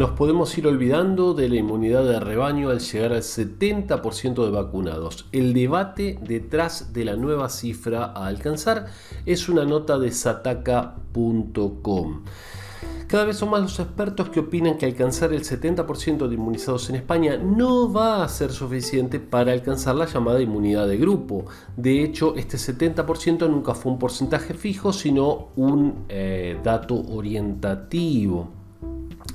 nos podemos ir olvidando de la inmunidad de rebaño al llegar al 70% de vacunados. El debate detrás de la nueva cifra a alcanzar es una nota de sataka.com. Cada vez son más los expertos que opinan que alcanzar el 70% de inmunizados en España no va a ser suficiente para alcanzar la llamada inmunidad de grupo. De hecho, este 70% nunca fue un porcentaje fijo, sino un eh, dato orientativo.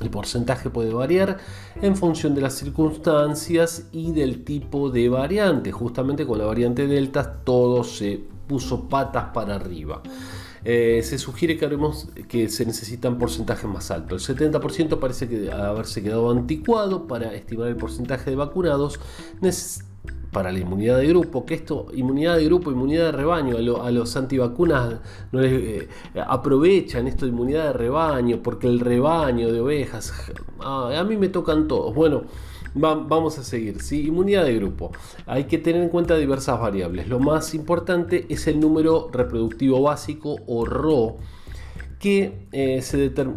El porcentaje puede variar en función de las circunstancias y del tipo de variante. Justamente con la variante Delta todo se puso patas para arriba. Eh, se sugiere que, haremos, que se necesitan porcentajes más altos. El 70% parece que haberse quedado anticuado para estimar el porcentaje de vacunados para la inmunidad de grupo, que esto, inmunidad de grupo, inmunidad de rebaño, a, los antivacunas no les, eh, aprovechan esto de inmunidad de rebaño, porque el rebaño de ovejas, a mí me tocan todos. Bueno, vamos a seguir. ¿sí? Inmunidad de grupo. Hay que tener en cuenta diversas variables. Lo más importante es el número reproductivo básico o RO. Que, eh,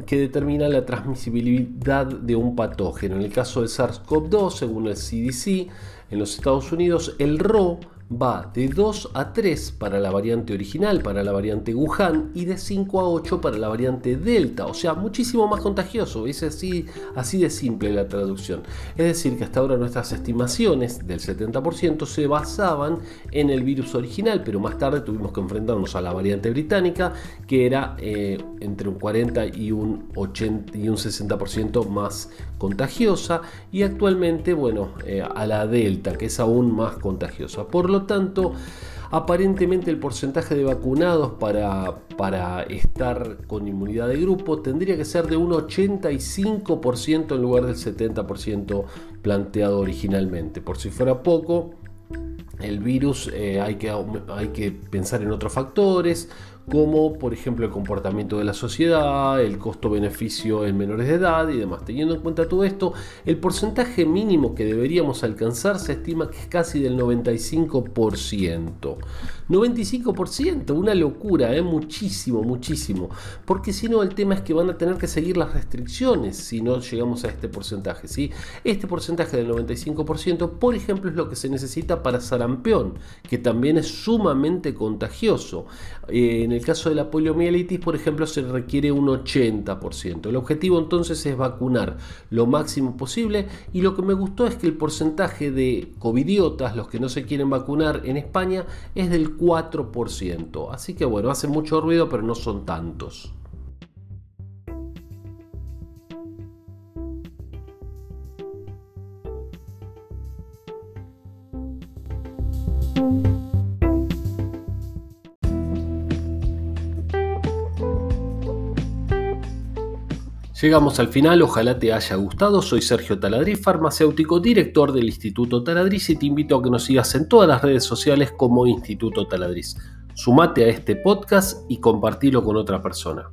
que determina la transmisibilidad de un patógeno. En el caso del SARS-CoV-2, según el CDC, en los Estados Unidos, el RO va de 2 a 3 para la variante original, para la variante Wuhan, y de 5 a 8 para la variante Delta, o sea, muchísimo más contagioso, es así, así de simple la traducción. Es decir, que hasta ahora nuestras estimaciones del 70% se basaban en el virus original, pero más tarde tuvimos que enfrentarnos a la variante británica, que era eh, entre un 40 y un 80 y un 60% más contagiosa, y actualmente, bueno, eh, a la Delta, que es aún más contagiosa. Por lo tanto, aparentemente el porcentaje de vacunados para, para estar con inmunidad de grupo tendría que ser de un 85% en lugar del 70% planteado originalmente. Por si fuera poco, el virus eh, hay, que, hay que pensar en otros factores, como por ejemplo el comportamiento de la sociedad, el costo-beneficio en menores de edad y demás. Teniendo en cuenta todo esto, el porcentaje mínimo que deberíamos alcanzar se estima que es casi del 95%. 95%, una locura, ¿eh? muchísimo, muchísimo. Porque si no, el tema es que van a tener que seguir las restricciones si no llegamos a este porcentaje. ¿sí? Este porcentaje del 95%, por ejemplo, es lo que se necesita para sarampión, que también es sumamente contagioso. Eh, caso de la poliomielitis, por ejemplo, se requiere un 80%. El objetivo entonces es vacunar lo máximo posible y lo que me gustó es que el porcentaje de covidiotas, los que no se quieren vacunar en España, es del 4%. Así que bueno, hace mucho ruido, pero no son tantos. Llegamos al final, ojalá te haya gustado. Soy Sergio Taladriz, farmacéutico, director del Instituto Taladriz y te invito a que nos sigas en todas las redes sociales como Instituto Taladriz. Sumate a este podcast y compartilo con otra persona.